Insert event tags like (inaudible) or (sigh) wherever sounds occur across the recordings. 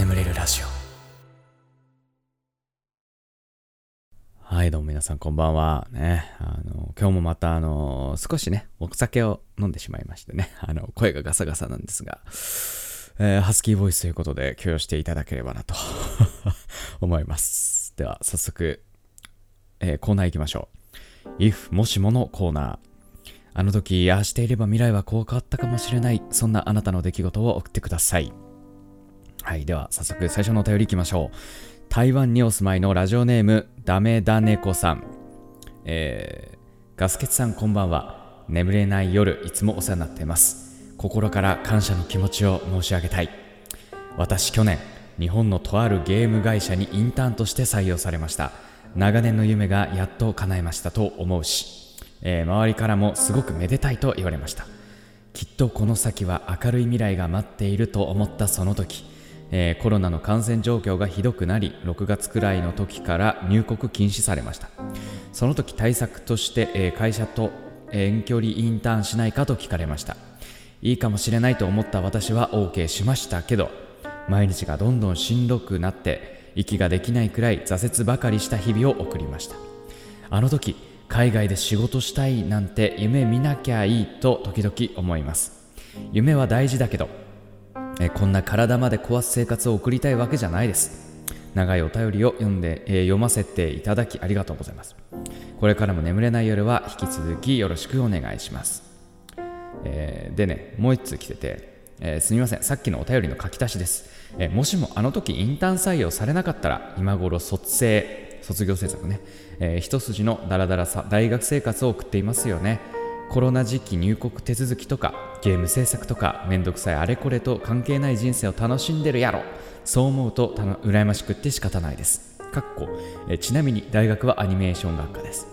眠れるラジオ。はいどうも皆さんこんばんは。ねあの今日もまたあの少しねお酒を飲んでしまいましてね。(laughs) あの声がガサガサなんですが、えーハスキーボイスということで許容していただければなと。(laughs) 思います。では早速、えーコーナー行きましょう。If もしものコーナー。あの時ああしていれば未来はこう変わったかもしれない。そんなあなたの出来事を送ってください。はいでは早速最初のお便りいきましょう。台湾にお住まいのラジオネームダメダネコさん。えー、ガスケツさんこんばんは。眠れない夜いつもお世話になっています。心から感謝の気持ちを申し上げたい。私去年日本のとあるゲーム会社にインターンとして採用されました。長年の夢がやっと叶えましたと思うし、えー周りからもすごくめでたいと言われました。きっとこの先は明るい未来が待っていると思ったその時、えーコロナの感染状況がひどくなり6月くらいの時から入国禁止されました。その時対策として、えー会社と遠距離インターンしないかと聞かれました。いいかもしれないと思った私は OK しましたけど毎日がどんどんしんどくなって息ができないくらい挫折ばかりした日々を送りました。あの時海外で仕事したいなんて夢見なきゃいいと時々思います。夢は大事だけどえこんな体まで壊す生活を送りたいわけじゃないです。長いお便りを読んで、えー読ませていただきありがとうございます。これからも眠れない夜は引き続きよろしくお願いします、えーでねもう一通来てて、えーすみません。さっきのお便りの書き足しです、えもしもあの時インターン採用されなかったら今頃卒生卒業制作ね、え一筋のダラダラさ大学生活を送っていますよね。コロナ時期入国手続きとかゲーム制作とかめんどくさいあれこれと関係ない人生を楽しんでるやろ。そう思うとた羨ましくって仕方ないです。かっこ、えちなみに大学はアニメーション学科です、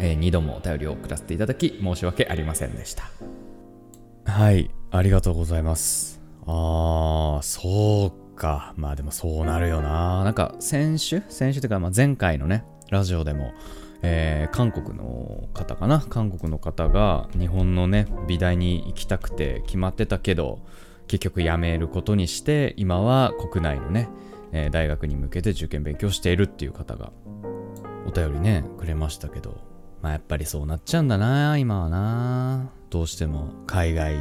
え2度もお便りを送らせていただき申し訳ありませんでした。はいありがとうございます。あーそうか。まあでもそうなるよな。なんか先週？先週というかまあ前回のねラジオでもえー韓国の方かな？韓国の方が日本のね美大に行きたくて決まってたけど結局辞めることにして今は国内のね、えー大学に向けて受験勉強しているっていう方がお便りねくれましたけどまあやっぱりそうなっちゃうんだな今はな。どうしても海外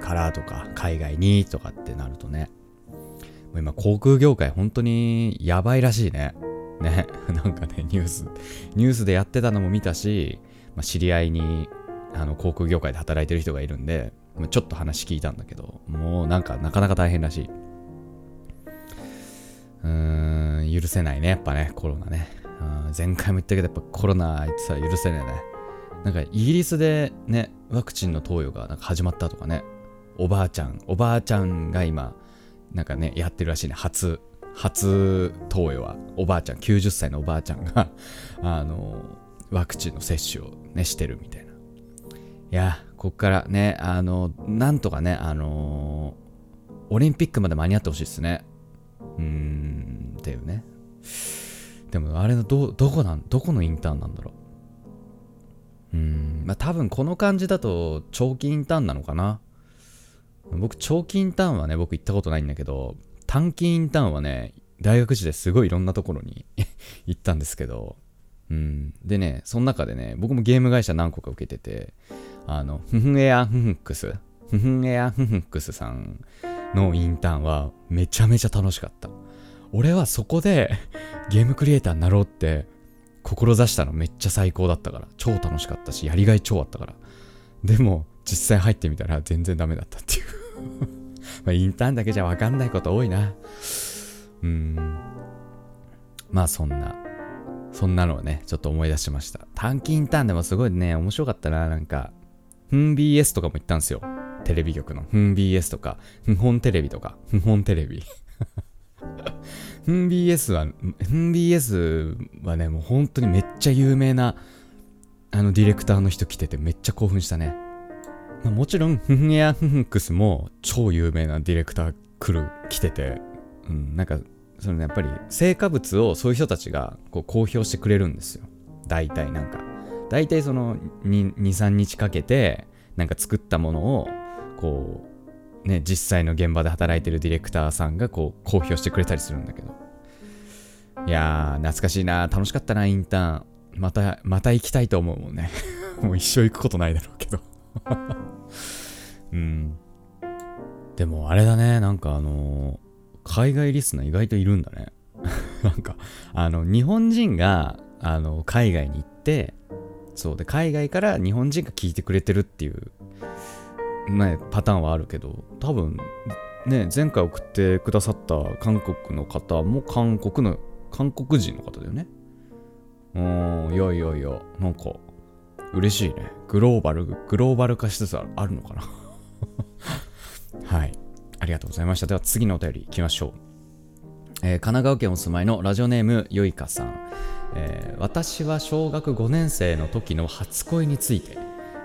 からとか海外にとかってなるとねもう今航空業界本当にやばいらしいね。ね (laughs) なんかねニュースニュースでやってたのも見たし、まあ、知り合いにあの航空業界で働いてる人がいるんでまあちょっと話聞いたんだけどもうなんかなかなか大変らしい。うーん許せないねやっぱねコロナね。前回も言ったけどやっぱコロナあいつは許せないね。なんかイギリスでねワクチンの投与がなんか始まったとかね。おばあちゃんおばあちゃんが今なんかねやってるらしいね初。初投与はおばあちゃん90歳のおばあちゃんが (laughs) あのワクチンの接種をねしてるみたいな。いやこっからねあのなんとかねあのオリンピックまで間に合ってほしいですね。うーんっていうね。でもあれのどどこなんどこのインターンなんだろう。うーんまあ多分この感じだと長期インターンなのかな。僕長期インターンはね僕行ったことないんだけど短期インターンはね大学時ですごいいろんなところに (laughs) 行ったんですけどうん。でねその中でね僕もゲーム会社何個か受けててあのフフンエアフフンクスフフンエアフフンクスさんのインターンはめちゃめちゃ楽しかった。俺はそこで (laughs) ゲームクリエイターになろうって志したのめっちゃ最高だったから超楽しかったしやりがい超あったから。でも実際入ってみたら全然ダメだったっていう。まあインターンだけじゃ分かんないこと多いな。うん。まあそんな。そんなのをねちょっと思い出しました。短期インターンでもすごいね面白かったななんか。フン BS とかも行ったんですよ。テレビ局の。フン BS とか。フ本テレビとか。フ本テレビ。(laughs) フン BS はフン BS はねもう本当にめっちゃ有名なあのディレクターの人来ててめっちゃ興奮したね。もちろんフンエアフンクスも超有名なディレクター来る来ててうんなんかそのやっぱり成果物をそういう人たちがこう公表してくれるんですよ大体なんか大体その23日かけてなんか作ったものをこうね、実際の現場で働いてるディレクターさんがこう公表してくれたりするんだけど。いやー、懐かしいな。楽しかったな、インターン。また、また行きたいと思うもんね。(laughs) もう一生行くことないだろうけど。うん。でもあれだね、なんかあのー、海外リスナー意外といるんだね。(laughs) なんか、あの、日本人が、あの、海外に行って、そうで、海外から日本人が聞いてくれてるっていう、ね、パターンはあるけど、多分、ね、前回送ってくださった韓国の方も韓国の、韓国人の方だよね。うん、いやいやいや、なんか、嬉しいね。グローバル、グローバル化しつつあるのかな (laughs) はい。ありがとうございました。では次のお便り行きましょう。えー、神奈川県お住まいのラジオネームよいかさん、えー、私は小学5年生の時の初恋について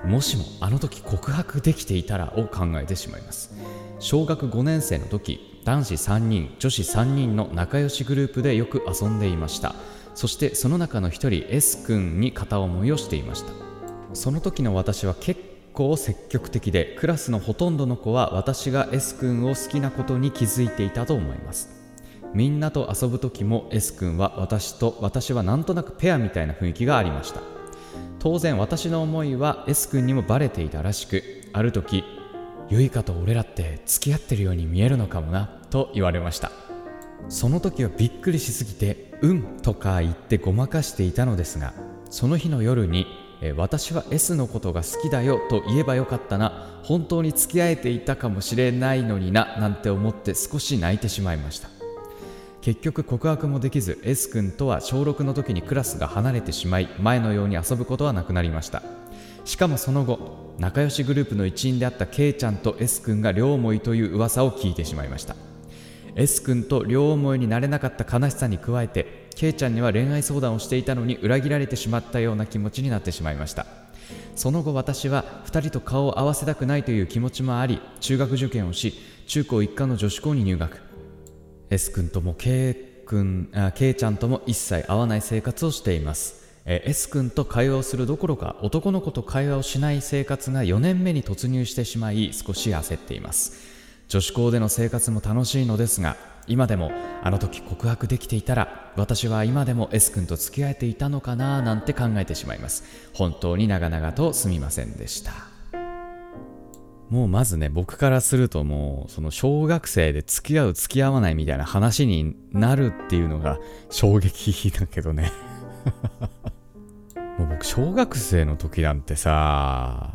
もしもあの時告白できていたらを考えてしまいます小学5年生の時男子3人女子3人の仲良しグループでよく遊んでいましたそしてその中の1人 S 君に片思いをしていましたその時の私は結構積極的でクラスのほとんどの子は私が S 君を好きなことに気づいていたと思います。みんなと遊ぶ時も S 君は私と私はなんとなくペアみたいな雰囲気がありました。当然私の思いは S 君にもバレていたらしくある時ゆいかと俺らって付き合ってるように見えるのかもなと言われました。その時はびっくりしすぎて「うん」とか言ってごまかしていたのですがその日の夜にえ私は S のことが好きだよと言えばよかったな。本当に付き合えていたかもしれないのにななんて思って少し泣いてしまいました。結局告白もできず S 君とは小6の時にクラスが離れてしまい前のように遊ぶことはなくなりました。しかもその後仲良しグループの一員であった K ちゃんと S 君が両思いという噂を聞いてしまいました。S 君と両思いになれなかった悲しさに加えてケイちゃんには恋愛相談をしていたのに裏切られてしまったような気持ちになってしまいました。その後私は2人と顔を合わせたくないという気持ちもあり中学受験をし中高一貫の女子校に入学。S 君とも K 君あ K ちゃんとも一切会わない生活をしています。え S 君と会話をするどころか男の子と会話をしない生活が4年目に突入してしまい少し焦っています。女子校での生活も楽しいのですが今でもあの時告白できていたら私は今でも S 君と付き合えていたのかななんて考えてしまいます。本当に長々とすみませんでした。もうまずね僕からするともうその小学生で付き合う付き合わないみたいな話になるっていうのが衝撃だけどね。(laughs) もう僕小学生の時なんてさ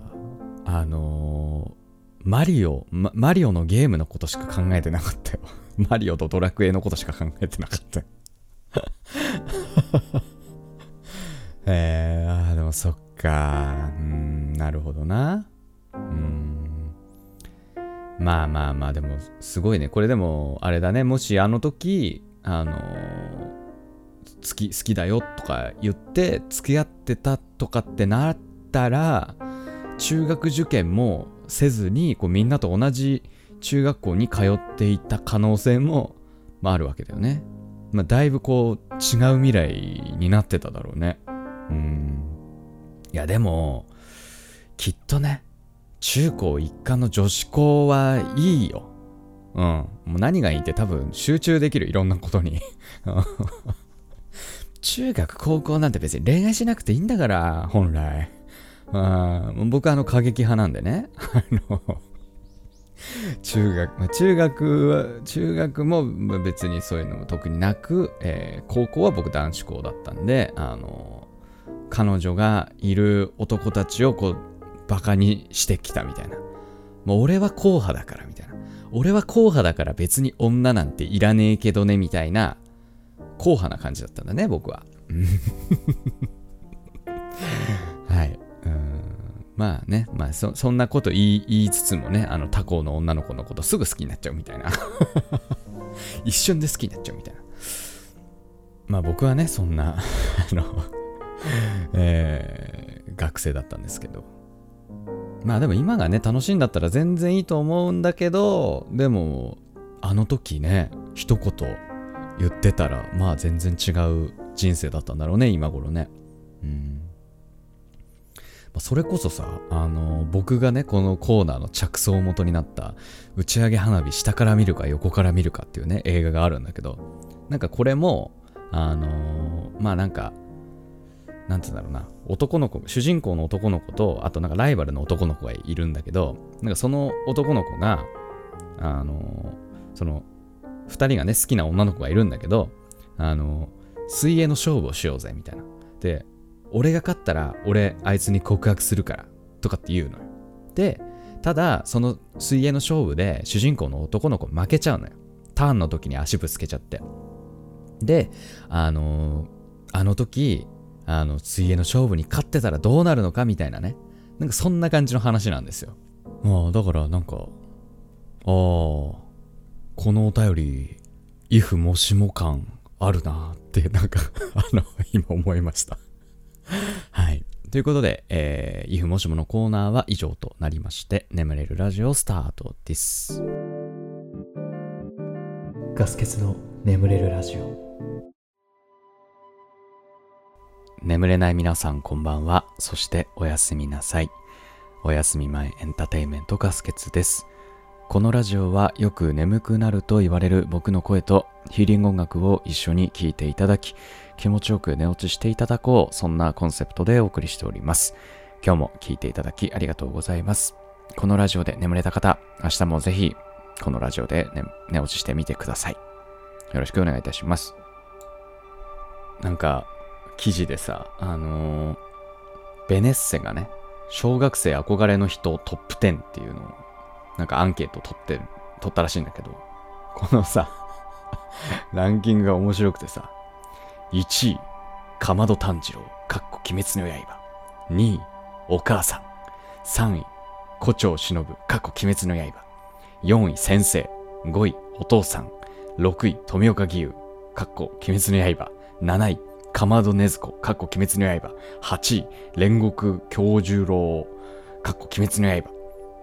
あのー、マリオ、マリオのゲームのことしか考えてなかったよ。(laughs) マリオとドラクエのことしか考えてなかった (laughs) えー、あでもそっか。うん、なるほどな。うん。まあまあまあ、でも、すごいね。これでも、あれだね。もしあの時、あの好き、好きだよとか言って、付き合ってたとかってなったら、中学受験もせずに、こうみんなと同じ中学校に通っていた可能性も、まあ、あるわけだよね。まあ、だいぶこう違う未来になってただろうね。うん。いやでも、きっとね、中高一貫の女子校はいいよ。うん。もう何がいいって多分集中できる、いろんなことに。(laughs) 中学、高校なんて別に恋愛しなくていいんだから、本来。あ僕はあの過激派なんでね。あの (laughs) 中学、まあ、中学は、中学も別にそういうのも特になく、えー、高校は僕男子校だったんで、あの彼女がいる男たちをこう、バカにしてきたみたいな。もう俺は硬派だからみたいな。俺は硬派だから別に女なんていらねえけどねみたいな、硬派な感じだったんだね、僕は。まあね、まあそそんなこと言い言いつつもね、あの他校の女の子のことすぐ好きになっちゃうみたいな。(laughs) 一瞬で好きになっちゃうみたいな。まあ僕はね、そんな (laughs) あのえー、学生だったんですけど。まあでも今がね、楽しいんだったら全然いいと思うんだけど、でも、あの時ね、一言言ってたら、まあ全然違う人生だったんだろうね、今頃ね。うん。それこそさ、あの、僕がね、このコーナーの着想元になった、打ち上げ花火下から見るか横から見るかっていうね、映画があるんだけど、なんかこれも、あのまあなんか、なんて言うんだろうな、男の子、主人公の男の子と、あとなんかライバルの男の子がいるんだけど、なんかその男の子が、あのその、二人がね、好きな女の子がいるんだけど、あの水泳の勝負をしようぜ、みたいな。で、俺が勝ったら、俺、あいつに告白するから、とかって言うのよ。で、ただ、その水泳の勝負で、主人公の男の子負けちゃうのよ。ターンの時に足ぶつけちゃって。で、あのあの時、あの、水泳の勝負に勝ってたらどうなるのかみたいなね。なんかそんな感じの話なんですよ。まあ、だからなんか、ああ、このお便り、イフもしも感あるなって、なんかあの、今思いました。(laughs) はい。ということで、えー、イフもしものコーナーは以上となりまして、眠れるラジオスタートです。ガス欠の眠れるラジオ眠れない皆さんこんばんは。そしておやすみなさい。おやすみ前エンターテインメントガスケツです。このラジオはよく眠くなると言われる僕の声とヒーリング音楽を一緒に聴いていただき、気持ちよく寝落ちしていただこう、そんなコンセプトでお送りしております。今日も聴いていただきありがとうございます。このラジオで眠れた方、明日もぜひこのラジオで寝寝落ちしてみてください。よろしくお願いいたします。なんか、記事でさ、あのーベネッセがね、小学生憧れの人トップ10っていうのを、なんかアンケート取って、取ったらしいんだけど、このさ、ランキングが面白くてさ、1位、かまど炭治郎、かっこ鬼滅の刃。2位、お母さん。3位、胡蝶忍、かっこ鬼滅の刃。4位、先生。5位、お父さん。6位、富岡義勇、かっこ鬼滅の刃。7位、かまどねずこ、かっこ鬼滅の刃。8位、煉獄京十郎、かっこ鬼滅の刃。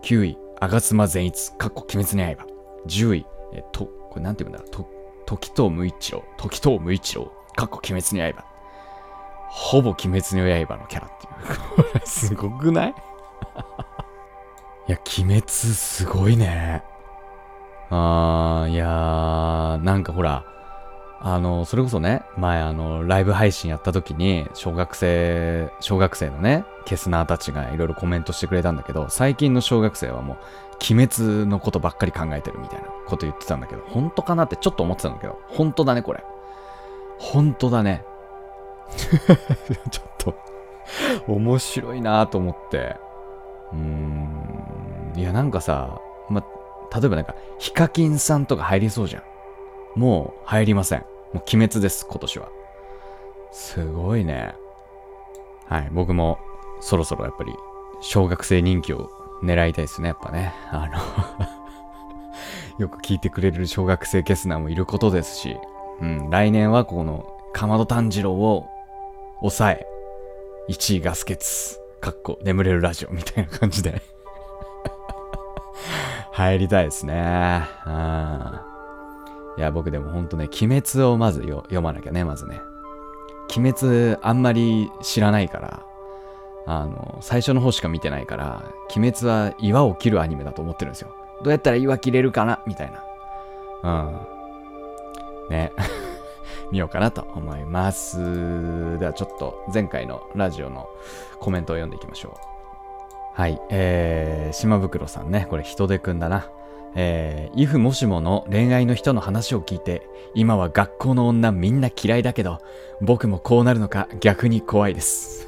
9位、吾妻善逸、かっこ鬼滅の刃。10位、えと、これなんて言うんだろう、と、時藤無一郎、時藤無一郎、かっこ鬼滅の刃。ほぼ鬼滅の刃のキャラっていう。こ (laughs) れすごくない？(laughs) いや、鬼滅すごいね。あー、いやー、なんかほら、あの、それこそね、前あの、ライブ配信やった時に、小学生、小学生のね、ケスナーたちがいろいろコメントしてくれたんだけど、最近の小学生はもう、鬼滅のことばっかり考えてるみたいなこと言ってたんだけど、本当かなってちょっと思ってたんだけど、本当だね、これ。本当だね。(laughs) ちょっと、面白いなと思って。うーん、いや、なんかさ、ま、例えばなんか、ヒカキンさんとか入りそうじゃん。もう入りません。もう鬼滅です、今年は。すごいね。はい、僕もそろそろやっぱり小学生人気を狙いたいですね、やっぱね。あの (laughs) よく聞いてくれる小学生ケスナーもいることですし、うん、来年はこのかまど炭治郎を抑え、1位ガスケツ、かっこ眠れるラジオみたいな感じで (laughs) 入りたいですね。うんいや、僕でもほんとね、鬼滅をまず読まなきゃね、まずね。鬼滅あんまり知らないから、あの、最初の方しか見てないから、鬼滅は岩を切るアニメだと思ってるんですよ。どうやったら岩切れるかな？みたいな。うん。ね。(laughs) 見ようかなと思います。ではちょっと前回のラジオのコメントを読んでいきましょう。はい。えー、島袋さんね。これ人手くんだな。えー、イフもしもの恋愛の人の話を聞いて、今は学校の女みんな嫌いだけど、僕もこうなるのか逆に怖いです。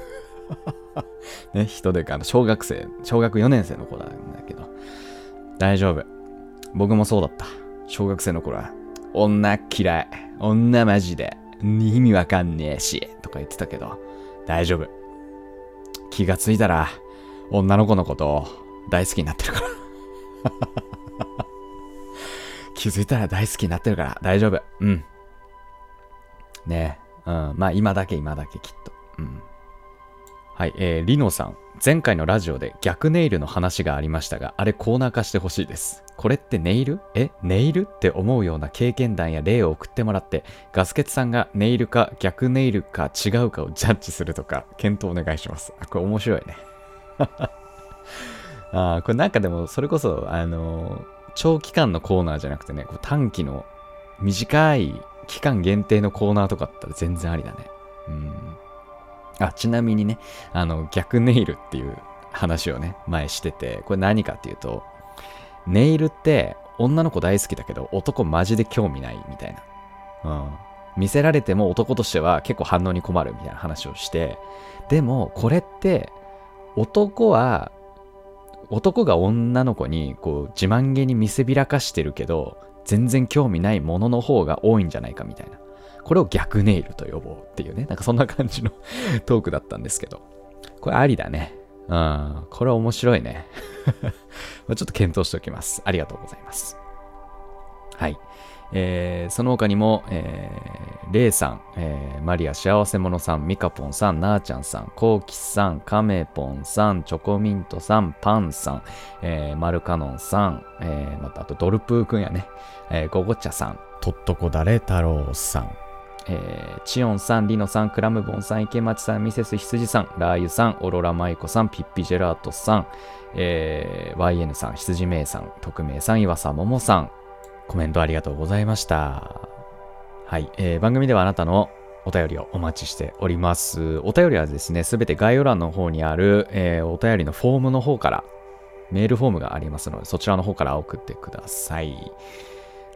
(laughs) ね、人でか、小学生、小学4年生の子なんだけど、大丈夫。僕もそうだった。小学生の頃は、女嫌い。女マジで。意味わかんねえし。とか言ってたけど、大丈夫。気がついたら、女の子のことを大好きになってるから。気づいたら大好きになってるから大丈夫。うん。ねえ。うん。まあ今だけ今だけきっと。うん。はい。えー、リノさん。前回のラジオで逆ネイルの話がありましたが、あれコーナー化してほしいです。これってネイル？え？ネイルって思うような経験談や例を送ってもらって、ガスケツさんがネイルか逆ネイルか違うかをジャッジするとか、検討お願いします。あ、これ面白いね。(laughs) あこれなんかでもそれこそあの長期間のコーナーじゃなくてねこう短期の短い期間限定のコーナーとかだったら全然ありだね。うん。あちなみにねあの逆ネイルっていう話をね前しててこれ何かっていうとネイルって女の子大好きだけど男マジで興味ないみたいな。うん。見せられても男としては結構反応に困るみたいな話をしてでもこれって男は男が女の子にこう自慢げに見せびらかしてるけど全然興味ないものの方が多いんじゃないかみたいな。これを逆ネイルと呼ぼうっていうね。なんかそんな感じの (laughs) トークだったんですけど。これありだね。うん。これは面白いね。(laughs) ちょっと検討しておきます。ありがとうございます。はい。えー、その他にも、えー、レイさん、えー、マリア幸せ者さん、ミカポンさん、なーちゃんさん、コウキさん、カメポンさん、チョコミントさん、パンさん、えー、マルカノンさん、えー、またあとドルプーくんやね、えー、ゴゴチャさん、とっとこだれ太郎さん、えー、チオンさん、リノさん、クラムボンさん、池町さん、ミセス羊さん、ラー油さん、オロラマイコさん、ピッピジェラートさん、えー、YN さん、羊名さん、匿名さん、岩佐桃さん、コメントありがとうございました。はい、えー、番組ではあなたのお便りをお待ちしております。お便りはですね、すべて概要欄の方にある、えー、お便りのフォームの方から、メールフォームがありますので、そちらの方から送ってください。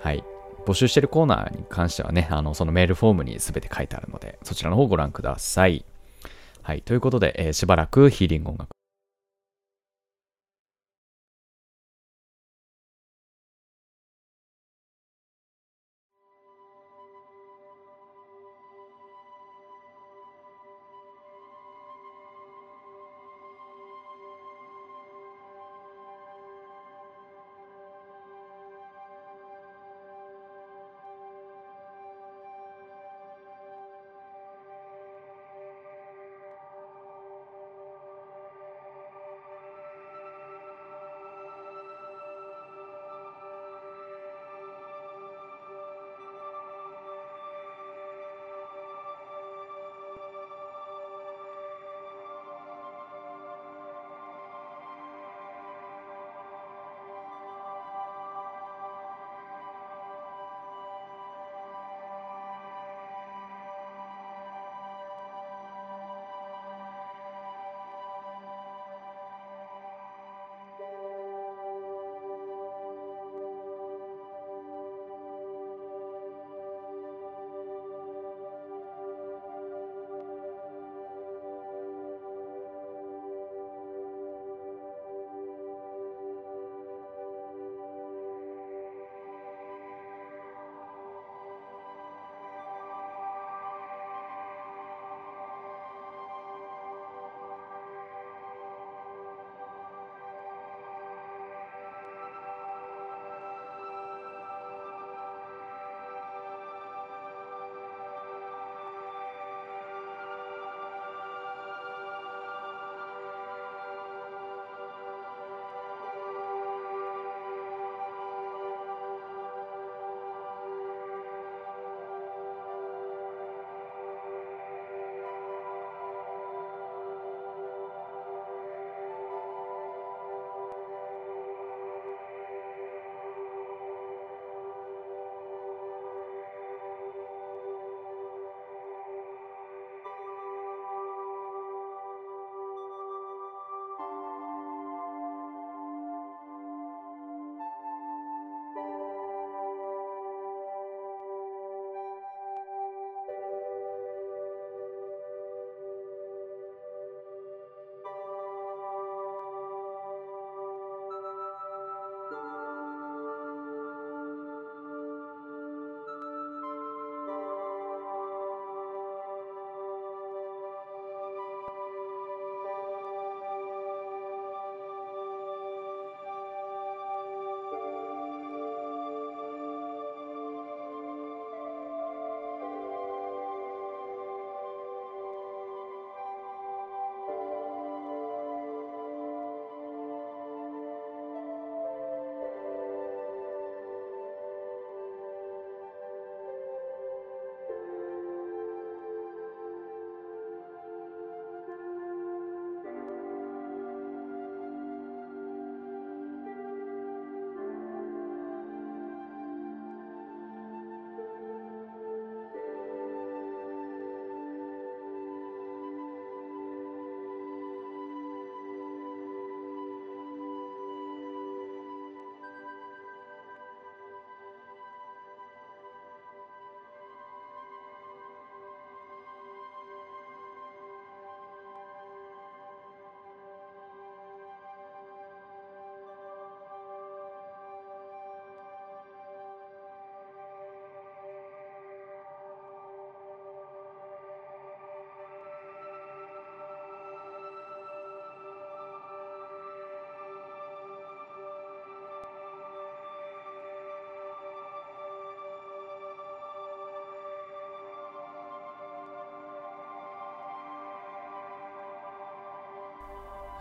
はい。募集してるコーナーに関してはね、あの、そのメールフォームにすべて書いてあるので、そちらの方をご覧ください。はい。ということで、えー、しばらくヒーリング音楽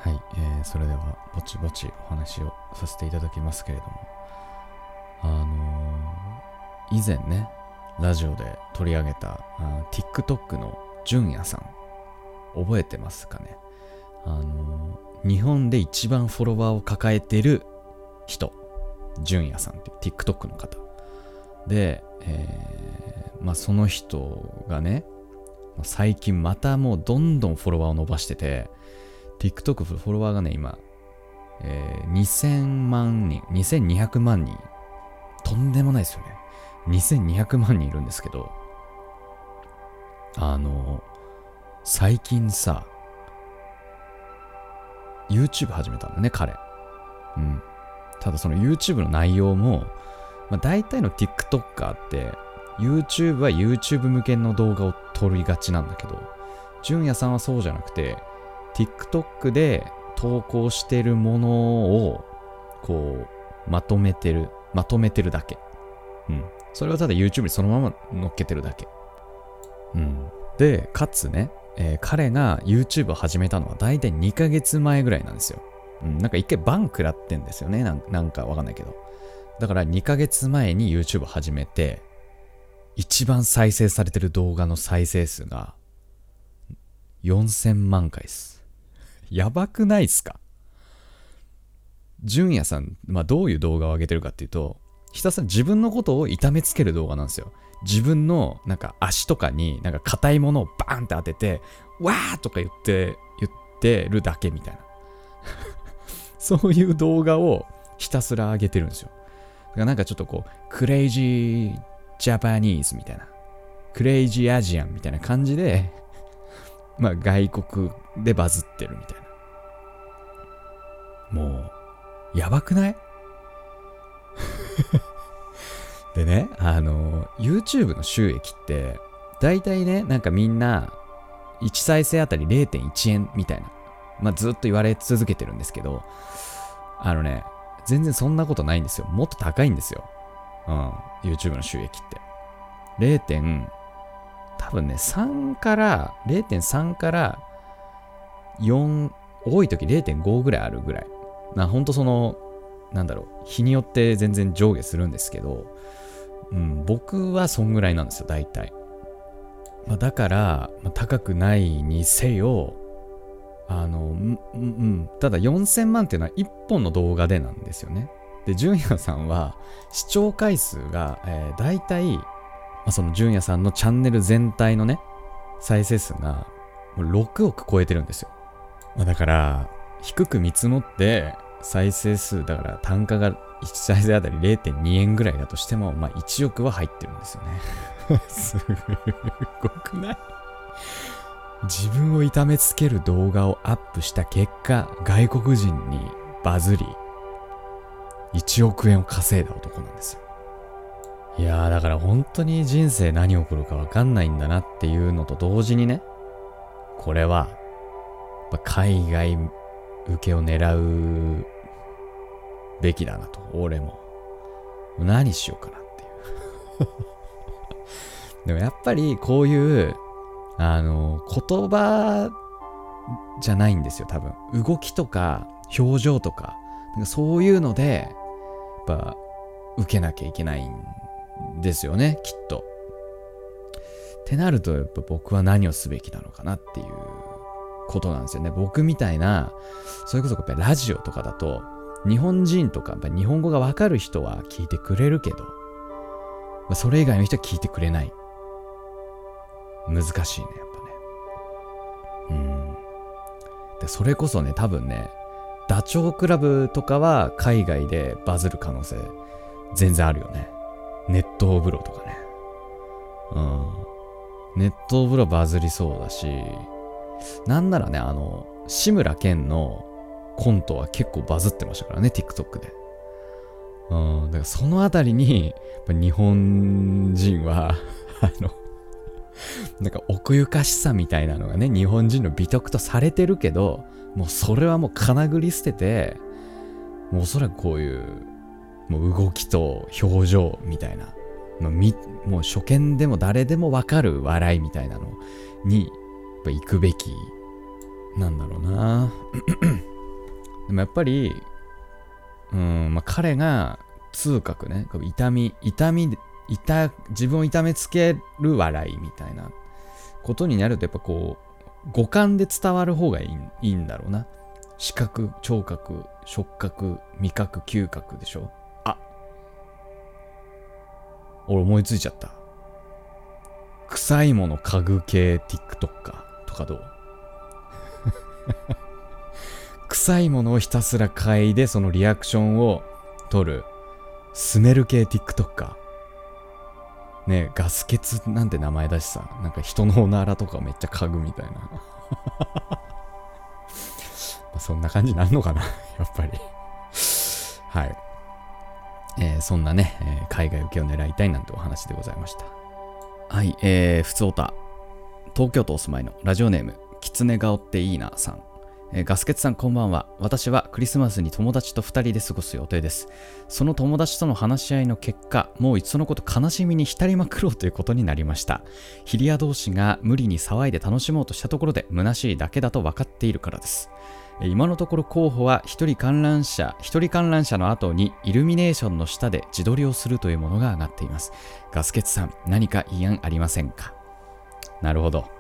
はい、えーそれではぼちぼちお話をさせていただきますけれども。あのー以前ねラジオで取り上げたあ TikTok の純也さん覚えてますかね？あのー日本で一番フォロワーを抱えてる人純也さんっていう TikTok の方。で、えーまあ、その人がね最近またもうどんどんフォロワーを伸ばしてて TikTok フォロワーがね今、えー2000万人2200万人。とんでもないですよね。2200万人いるんですけどあの最近さ YouTube 始めたんだね彼。うん。ただその YouTube の内容も、まあ、大体の TikToker って YouTube は YouTube 向けの動画を撮りがちなんだけど純也さんはそうじゃなくて TikTok で投稿してるものをこうまとめてるまとめてるだけうんそれをただ YouTube にそのまま乗っけてるだけうんでかつね、えー彼が YouTube を始めたのは大体2ヶ月前ぐらいなんですようん、なんか一回バン食らってんですよねなん。かわかんないけど。だから2ヶ月前に YouTube 始めて、一番再生されてる動画の再生数が4000万回です。やばくないっすか？純也さん、まあどういう動画を上げてるかっていうと、ひたすら自分のことを痛めつける動画なんですよ。自分のなんか足とかになんか硬いものをバーンって当てて、わーとか言って、言ってるだけみたいな。(laughs) そういう動画をひたすら上げてるんですよ。だからなんかちょっとこう、クレイジージャパニーズみたいな、クレイジーアジアンみたいな感じで、まあ外国でバズってるみたいな。もう、やばくない？(laughs) でね、あの、YouTube の収益って、大体ね、なんかみんな、1再生あたり0.1円みたいな。まあ、ずっと言われ続けてるんですけど、あのね、全然そんなことないんですよ。もっと高いんですよ。うん。YouTube の収益って。0. 多分ね、3から、0.3から4、多い時0.5ぐらいあるぐらい。な、ほんとその、なんだろう、日によって全然上下するんですけど、うん、僕はそんぐらいなんですよ、大体。まあ、だから、まあ、高くないにせよ、あの、うんうん、ただ4000万っていうのは1本の動画でなんですよね。で、純也さんは視聴回数が、えー、大体、まあ、その純也さんのチャンネル全体のね、再生数がもう6億超えてるんですよ。まあ、だから、低く見積もって再生数、だから単価が1再生あたり0.2円ぐらいだとしても、まあ1億は入ってるんですよね。(laughs) すごくない？自分を痛めつける動画をアップした結果、外国人にバズり、1億円を稼いだ男なんですよ。いやー、だから本当に人生何起こるか分かんないんだなっていうのと同時にね、これは、海外受けを狙うべきだなと、俺も。何しようかなっていう。(laughs) でもやっぱりこういうあの、言葉じゃないんですよ、多分。動きとか、表情とか、なんかそういうので、やっぱ、受けなきゃいけないんですよね、きっと。ってなると、やっぱ僕は何をすべきなのかなっていうことなんですよね。僕みたいな、それこそやっぱりラジオとかだと、日本人とか、やっぱ日本語がわかる人は聞いてくれるけど、それ以外の人は聞いてくれない。難しいね、やっぱね。うん。で、それこそね、多分ね、ダチョウ倶楽部とかは海外でバズる可能性全然あるよね。熱湯風呂とかね。うん。熱湯風呂バズりそうだし、なんならね、あの、志村けんのコントは結構バズってましたからね、TikTok で。うん。だからそのあたりに、日本人は、(laughs) あの、なんか奥ゆかしさみたいなのがね、日本人の美徳とされてるけど、もうそれはもうかなぐり捨てて、もうおそらくこういう、もう動きと表情みたいな、もうみもう初見でも誰でもわかる笑いみたいなのに、行くべき、なんだろうな。でもやっぱり、うん、まあ、彼が痛覚ね、痛み、痛み、痛、自分を痛めつける笑いみたいなことになると、やっぱこう、五感で伝わる方がいいいいんだろうな。視覚、聴覚、触覚、味覚、嗅覚でしょ。俺思いついちゃった。臭いもの嗅ぐ系 TikToker とかどう？(laughs) 臭いものをひたすら嗅いでそのリアクションを取るスメル系 TikToker ねガスケツなんて名前だしさなんか人のおならとかめっちゃ嗅ぐみたいな。(laughs) まそんな感じになるのかなやっぱり。はい。えーそんなね、えー海外受けを狙いたいなんてお話でございましたはい、えー、ふつおた。東京都お住まいのラジオネーム、きつね顔っていいなさん。えガスケツさんこんばんは。私はクリスマスに友達と2人で過ごす予定です。その友達との話し合いの結果、もういっそのこと悲しみに浸りまくろうということになりました。ヒリア同士が無理に騒いで楽しもうとしたところで虚しいだけだと分かっているからです。今のところ候補は一人観覧車、一人観覧車の後にイルミネーションの下で自撮りをするというものが上がっています。ガスケツさん、何か異案ありませんか？なるほど。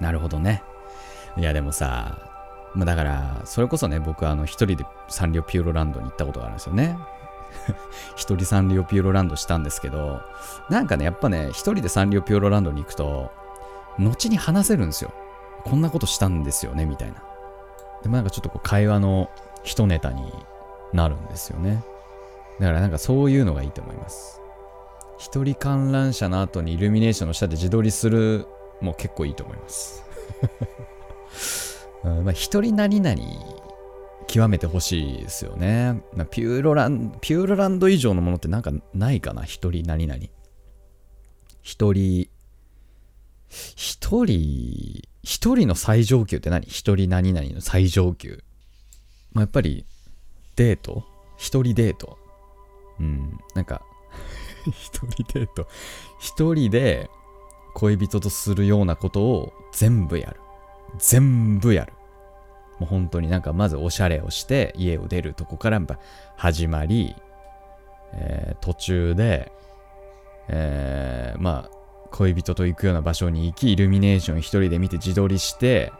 なるほどね。いやでもさ、まあ、だから、それこそね、僕あの一人でサンリオピューロランドに行ったことがあるんですよね。(laughs) 一人サンリオピューロランドしたんですけど、なんかね、やっぱね、一人でサンリオピューロランドに行くと、後に話せるんですよ。こんなことしたんですよね、みたいな。でもなんかちょっとこう会話の一ネタになるんですよね。だからなんかそういうのがいいと思います。一人観覧車の後にイルミネーションの下で自撮りするも結構いいと思います。(laughs) うんまあ、一人何々極めてほしいですよね。まあピューロラン、ピューロランド以上のものってなんかないかな？一人何々。一人、一人、一人の最上級って何？一人何々の最上級。まあ、やっぱりデート？一人デート？うん、なんか、(laughs) 一人デート。一人で恋人とするようなことを全部やる。全部やる。もう本当になんかまずおしゃれをして家を出るとこからやっぱ始まり、えー途中で、えーまあ恋人と行くような場所に行きイルミネーション一人で見て自撮りして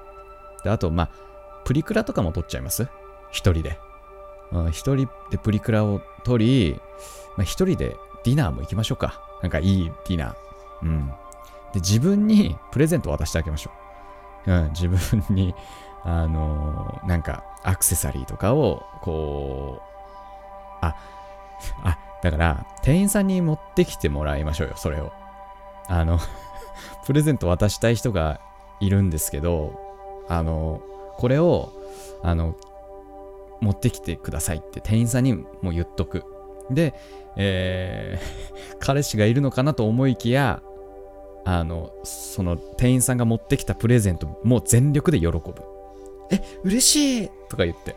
であとまあプリクラとかも撮っちゃいます？一人で。うん一人でプリクラを撮り、まあ、一人でディナーも行きましょうか。なんかいいディナー。うん。で自分にプレゼント渡してあげましょう。うん自分にあのーなんかアクセサリーとかをこうあ (laughs) あだから店員さんに持ってきてもらいましょうよそれを。あの (laughs) プレゼント渡したい人がいるんですけどあのこれをあの持ってきてくださいって店員さんにも言っとく。で、えー (laughs) 彼氏がいるのかなと思いきやあのその店員さんが持ってきたプレゼントもう全力で喜ぶ。え嬉しいとか言って。も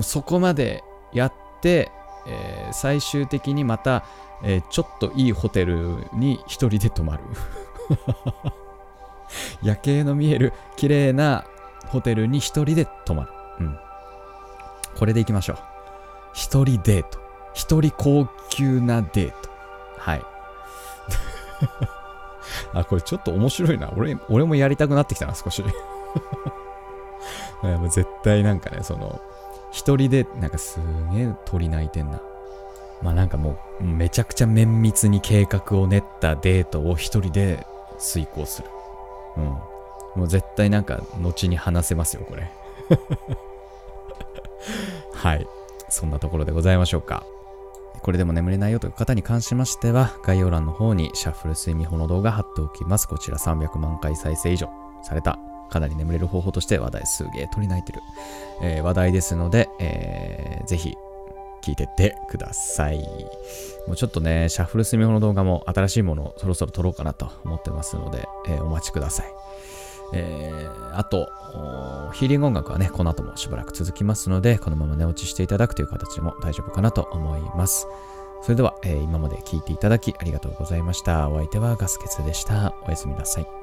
うそこまでやって、えー最終的にまた、えーちょっといいホテルに一人で泊まる。(laughs) 夜景の見える綺麗なホテルに一人で泊まる。うん。これでいきましょう。一人デート。一人高級なデート。はい。(laughs) あこれちょっと面白いな。俺俺もやりたくなってきたな少し。(laughs) 絶対なんかねその一人でなんかすげえ鳥鳴いてんな。まあなんかもうめちゃくちゃ綿密に計画を練ったデートを一人で遂行する。うん。もう絶対なんか後に話せますよこれ。(laughs) はい。そんなところでございましょうか。これでも眠れないよという方に関しましては概要欄の方にシャッフル睡眠法の動画貼っておきます。こちら300万回再生以上されたかなり眠れる方法として話題すげえ取り泣いてる、えー話題ですので、えーぜひ聞いてってください。もうちょっとね、シャッフル睡眠法の動画も新しいものをそろそろ撮ろうかなと思ってますので、えーお待ちください。えーあと、ヒーリング音楽はね、この後もしばらく続きますので、このまま寝落ちしていただくという形でも大丈夫かなと思います。それでは、えー今まで聞いていただきありがとうございました。お相手はガスケツでした。おやすみなさい。